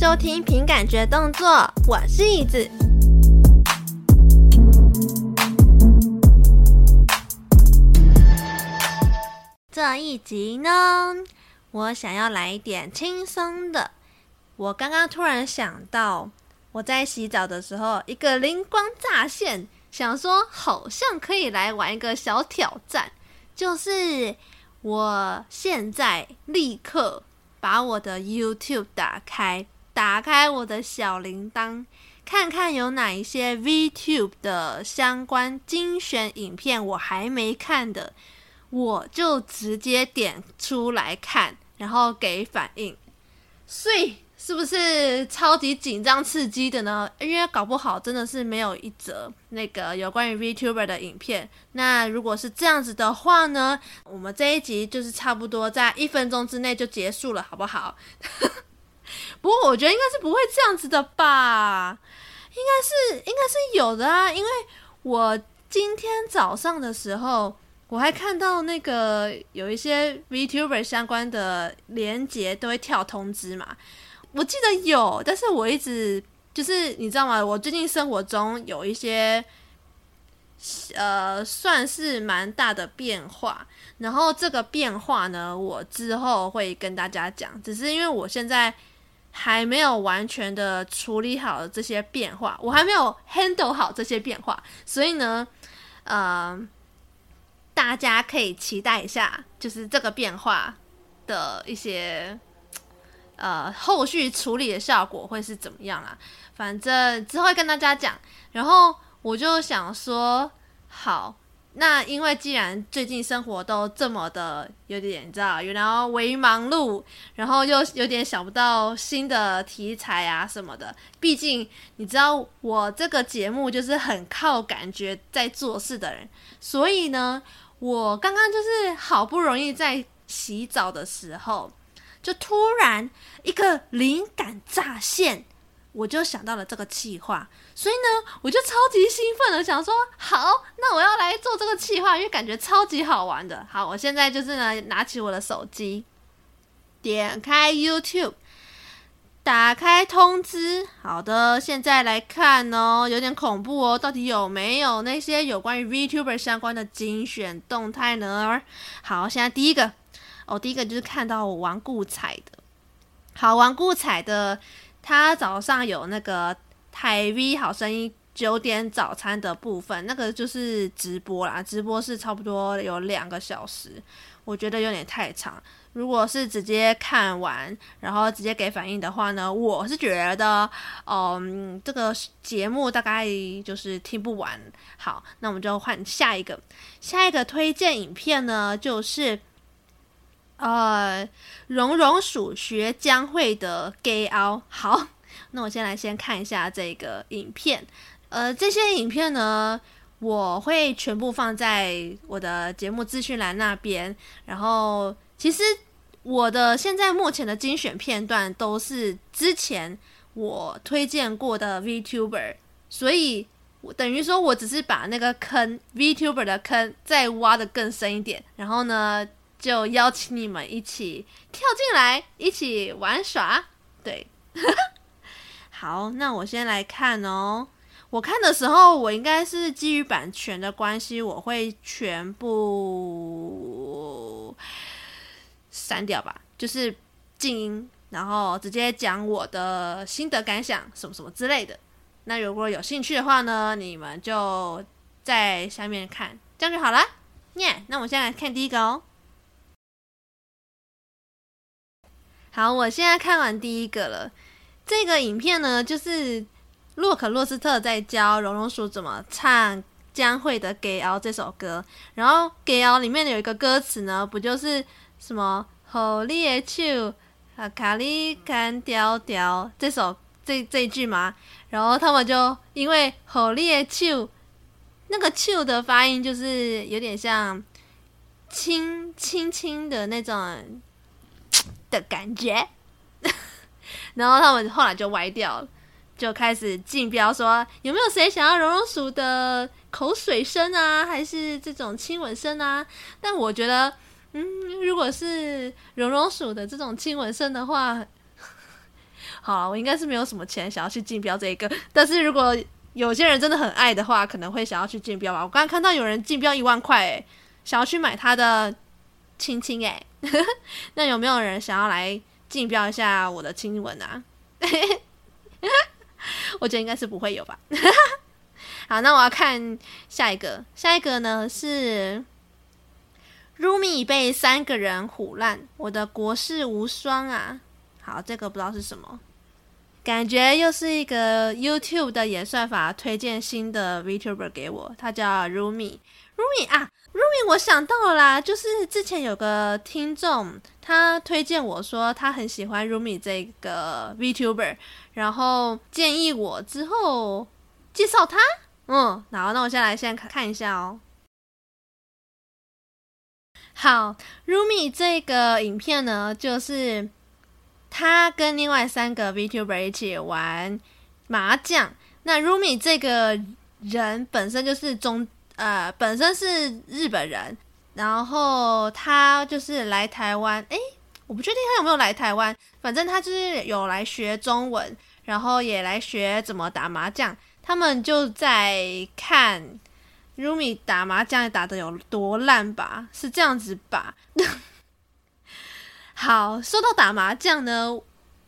收听凭感觉动作，我是椅子。这一集呢，我想要来一点轻松的。我刚刚突然想到，我在洗澡的时候，一个灵光乍现，想说好像可以来玩一个小挑战，就是我现在立刻把我的 YouTube 打开。打开我的小铃铛，看看有哪一些 VTube 的相关精选影片我还没看的，我就直接点出来看，然后给反应。所以是不是超级紧张刺激的呢？因为搞不好真的是没有一则那个有关于 VTuber 的影片。那如果是这样子的话呢，我们这一集就是差不多在一分钟之内就结束了，好不好？不过我觉得应该是不会这样子的吧，应该是应该是有的啊，因为我今天早上的时候我还看到那个有一些 VTuber 相关的连接都会跳通知嘛，我记得有，但是我一直就是你知道吗？我最近生活中有一些呃算是蛮大的变化，然后这个变化呢，我之后会跟大家讲，只是因为我现在。还没有完全的处理好这些变化，我还没有 handle 好这些变化，所以呢，呃，大家可以期待一下，就是这个变化的一些呃后续处理的效果会是怎么样啊？反正之后会跟大家讲。然后我就想说，好。那因为既然最近生活都这么的有点，你知道，然后微忙碌，然后又有点想不到新的题材啊什么的。毕竟你知道，我这个节目就是很靠感觉在做事的人，所以呢，我刚刚就是好不容易在洗澡的时候，就突然一个灵感乍现。我就想到了这个企划，所以呢，我就超级兴奋的想说，好，那我要来做这个企划，因为感觉超级好玩的。好，我现在就是呢，拿起我的手机，点开 YouTube，打开通知。好的，现在来看哦，有点恐怖哦，到底有没有那些有关于 VTuber 相关的精选动态呢？好，现在第一个，哦，第一个就是看到我玩顾彩的，好，玩顾彩的。他早上有那个台 V 好声音九点早餐的部分，那个就是直播啦，直播是差不多有两个小时，我觉得有点太长。如果是直接看完，然后直接给反应的话呢，我是觉得，嗯，这个节目大概就是听不完。好，那我们就换下一个，下一个推荐影片呢，就是。呃，绒绒鼠学将会的 Gay 奥。好，那我先来先看一下这个影片。呃，这些影片呢，我会全部放在我的节目资讯栏那边。然后，其实我的现在目前的精选片段都是之前我推荐过的 VTuber，所以我等于说我只是把那个坑 VTuber 的坑再挖得更深一点。然后呢，就邀请你们一起跳进来，一起玩耍。对，好，那我先来看哦。我看的时候，我应该是基于版权的关系，我会全部删掉吧，就是静音，然后直接讲我的心得感想，什么什么之类的。那如果有兴趣的话呢，你们就在下面看，这样就好了。耶，那我先来看第一个哦。好，我现在看完第一个了。这个影片呢，就是洛克洛斯特在教绒绒鼠怎么唱将会的《给敖》这首歌。然后《给敖》里面有一个歌词呢，不就是什么“好你的手啊，卡里干调调”这首这这一句吗？然后他们就因为“好你的手”那个“手”的发音就是有点像轻轻轻的那种。的感觉，然后他们后来就歪掉了，就开始竞标说有没有谁想要绒绒鼠的口水声啊，还是这种亲吻声啊？但我觉得，嗯，如果是绒绒鼠的这种亲吻声的话，好，我应该是没有什么钱想要去竞标这一个，但是如果有些人真的很爱的话，可能会想要去竞标吧。我刚刚看到有人竞标一万块，哎，想要去买他的亲亲，哎，那有没有人想要来竞标一下我的亲吻啊？我觉得应该是不会有吧。好，那我要看下一个，下一个呢是 Rumi 被三个人唬烂，我的国士无双啊。好，这个不知道是什么，感觉又是一个 YouTube 的演算法推荐新的 VTuber 给我，他叫 Rumi。Rumi 啊，Rumi，我想到了啦，就是之前有个听众他推荐我说他很喜欢 Rumi 这个 VTuber，然后建议我之后介绍他。嗯，好，那我先来先看看一下哦。好，Rumi 这个影片呢，就是。他跟另外三个 VTuber 一起玩麻将。那 Rumi 这个人本身就是中呃，本身是日本人，然后他就是来台湾。诶，我不确定他有没有来台湾，反正他就是有来学中文，然后也来学怎么打麻将。他们就在看 Rumi 打麻将打得有多烂吧？是这样子吧？好，说到打麻将呢，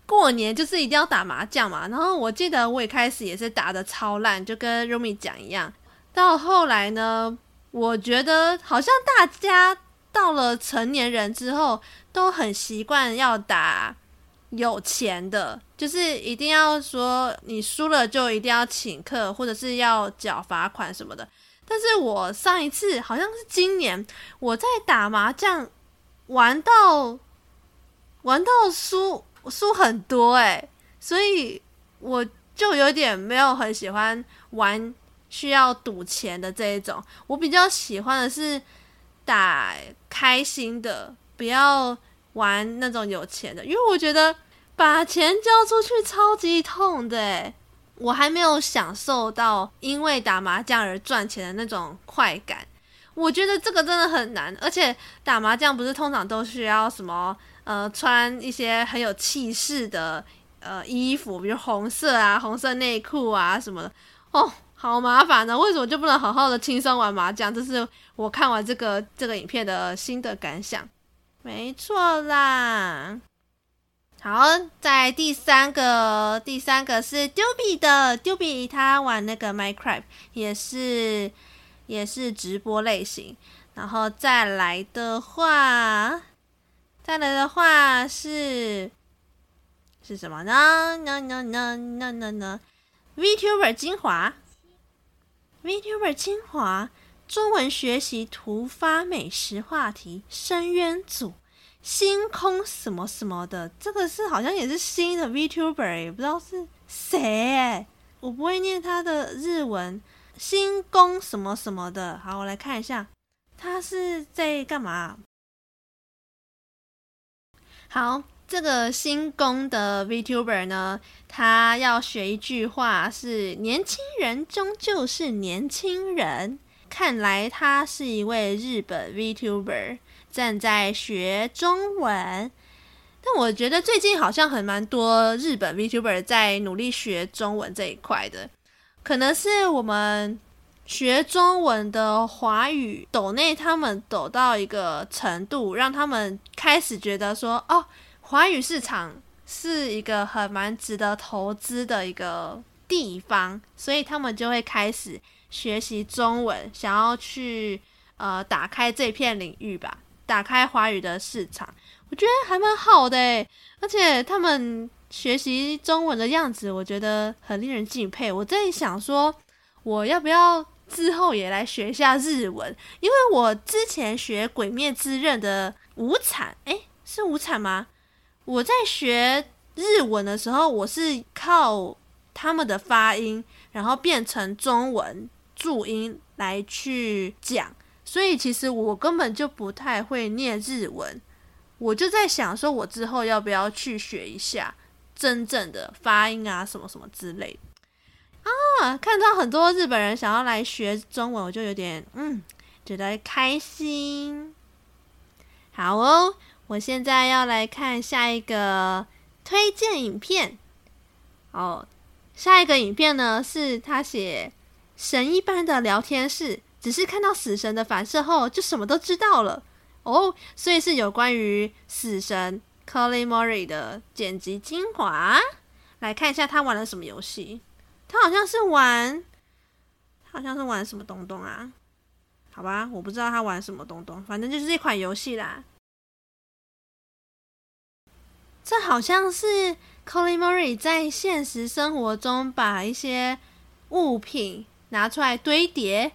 过年就是一定要打麻将嘛。然后我记得我一开始也是打得超烂，就跟 Rumi 讲一样。到后来呢，我觉得好像大家到了成年人之后，都很习惯要打有钱的，就是一定要说你输了就一定要请客，或者是要缴罚款什么的。但是我上一次好像是今年，我在打麻将玩到。玩到输输很多诶，所以我就有点没有很喜欢玩需要赌钱的这一种。我比较喜欢的是打开心的，不要玩那种有钱的，因为我觉得把钱交出去超级痛的诶，我还没有享受到因为打麻将而赚钱的那种快感。我觉得这个真的很难，而且打麻将不是通常都需要什么？呃，穿一些很有气势的呃衣服，比如红色啊、红色内裤啊什么的，哦，好麻烦呢。为什么就不能好好的轻松玩麻将？这是我看完这个这个影片的新的感想。没错啦。好，在第三个，第三个是丢比的丢比，他玩那个 Minecraft 也是也是直播类型。然后再来的话。再来的话是是什么呢？呢呢呢呢呢呢？VTuber 精华，VTuber 精华，中文学习突发美食话题，深渊组，星空什么什么的，这个是好像也是新的 VTuber，也不知道是谁，我不会念他的日文，星空什么什么的。好，我来看一下，他是在干嘛？好，这个新宫的 VTuber 呢，他要学一句话是“年轻人终究是年轻人”。看来他是一位日本 VTuber，正在学中文。但我觉得最近好像很蛮多日本 VTuber 在努力学中文这一块的，可能是我们学中文的华语抖内他们抖到一个程度，让他们开始觉得说，哦，华语市场是一个很蛮值得投资的一个地方，所以他们就会开始学习中文，想要去呃打开这片领域吧，打开华语的市场，我觉得还蛮好的诶，而且他们学习中文的样子，我觉得很令人敬佩。我在想说，我要不要？之后也来学一下日文，因为我之前学《鬼灭之刃》的无惨，诶，是无惨吗？我在学日文的时候，我是靠他们的发音，然后变成中文注音来去讲，所以其实我根本就不太会念日文。我就在想说，我之后要不要去学一下真正的发音啊，什么什么之类的。啊，看到很多日本人想要来学中文，我就有点嗯，觉得开心。好哦，我现在要来看下一个推荐影片。哦，下一个影片呢，是他写神一般的聊天室，只是看到死神的反射后，就什么都知道了。哦，所以是有关于死神 Colin Murray 的剪辑精华。来看一下他玩了什么游戏。他好像是玩，他好像是玩什么东东啊？好吧，我不知道他玩什么东东，反正就是一款游戏啦。这好像是 Colin Murray 在现实生活中把一些物品拿出来堆叠，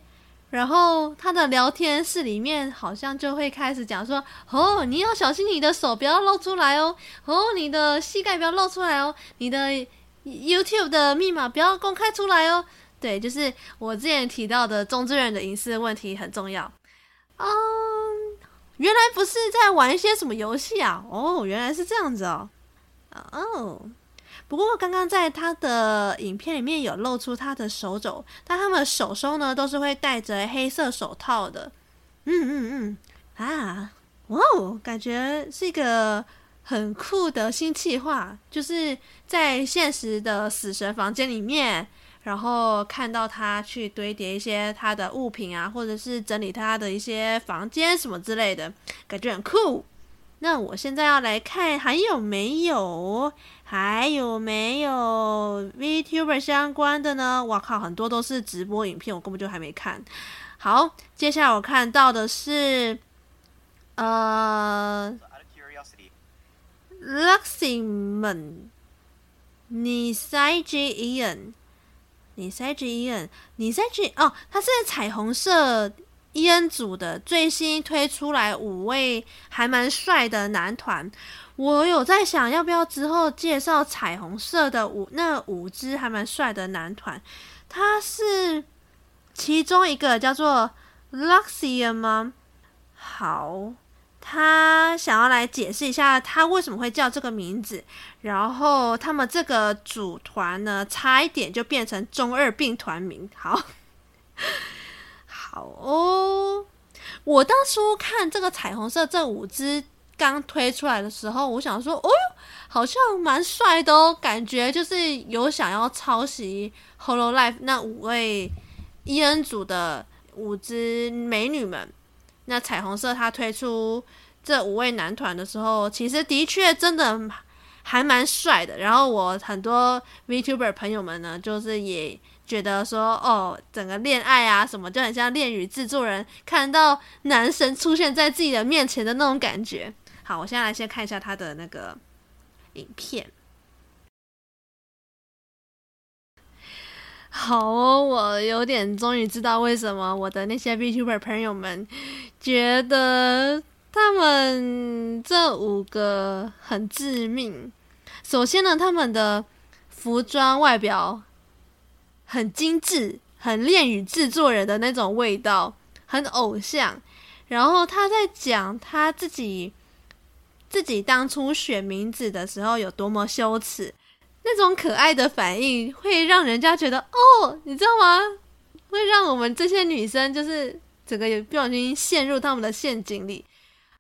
然后他的聊天室里面好像就会开始讲说：“哦，你要小心你的手不要露出来哦，哦，你的膝盖不要露出来哦，你的 YouTube 的密码不要公开出来哦。”对，就是我之前提到的中之人的隐私问题很重要。嗯。原来不是在玩一些什么游戏啊？哦，原来是这样子哦。哦，不过刚刚在他的影片里面有露出他的手肘，但他们的手手呢都是会戴着黑色手套的。嗯嗯嗯，啊，哇哦，感觉是一个很酷的新企划，就是在现实的死神房间里面。然后看到他去堆叠一些他的物品啊，或者是整理他的一些房间什么之类的，感觉很酷。那我现在要来看还有没有，还有没有 VTuber 相关的呢？哇靠，很多都是直播影片，我根本就还没看。好，接下来我看到的是，呃恩。你塞吉伊恩，你塞吉哦，他是彩虹色伊恩组的最新推出来五位还蛮帅的男团。我有在想要不要之后介绍彩虹色的五那五支还蛮帅的男团。他是其中一个叫做 Luxian 吗？好。他想要来解释一下他为什么会叫这个名字，然后他们这个组团呢，差一点就变成中二病团名。好，好哦。我当初看这个彩虹色这五支刚推出来的时候，我想说，哦，好像蛮帅的哦，感觉就是有想要抄袭 Hello Life 那五位 EN 组的五支美女们。那彩虹色他推出这五位男团的时候，其实的确真的还蛮帅的。然后我很多 VTuber 朋友们呢，就是也觉得说，哦，整个恋爱啊什么，就很像恋与制作人看到男神出现在自己的面前的那种感觉。好，我现在来先看一下他的那个影片。好哦，我有点终于知道为什么我的那些 VTuber 朋友们觉得他们这五个很致命。首先呢，他们的服装外表很精致，很恋与制作人的那种味道，很偶像。然后他在讲他自己自己当初选名字的时候有多么羞耻。那种可爱的反应会让人家觉得哦，你知道吗？会让我们这些女生就是整个也不小心陷入他们的陷阱里。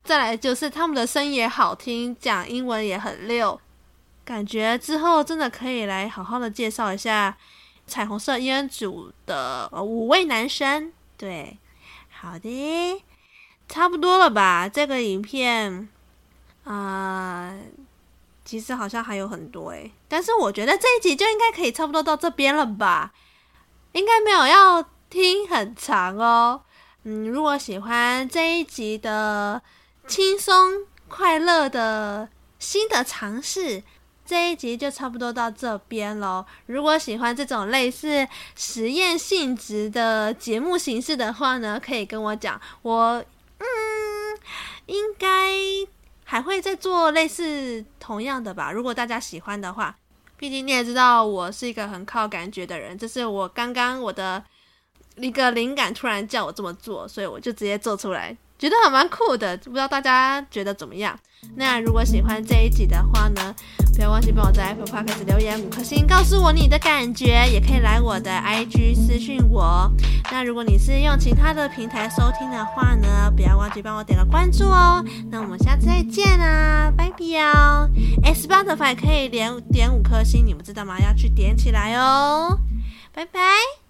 再来就是他们的声音也好听，讲英文也很溜，感觉之后真的可以来好好的介绍一下彩虹色 EN 组的五位男生。对，好的，差不多了吧？这个影片啊。其实好像还有很多诶，但是我觉得这一集就应该可以差不多到这边了吧？应该没有要听很长哦。嗯，如果喜欢这一集的轻松快乐的新的尝试，这一集就差不多到这边喽。如果喜欢这种类似实验性质的节目形式的话呢，可以跟我讲，我嗯应该。还会再做类似同样的吧，如果大家喜欢的话。毕竟你也知道，我是一个很靠感觉的人，这是我刚刚我的一个灵感突然叫我这么做，所以我就直接做出来。觉得还蛮酷的，不知道大家觉得怎么样？那如果喜欢这一集的话呢，不要忘记帮我在 Apple Podcast 留言五颗星，告诉我你的感觉，也可以来我的 IG 私讯我。那如果你是用其他的平台收听的话呢，不要忘记帮我点个关注哦。那我们下次再见啦，拜拜哦。哎，Spotify 可以连点五颗星，你们知道吗？要去点起来哦。拜拜。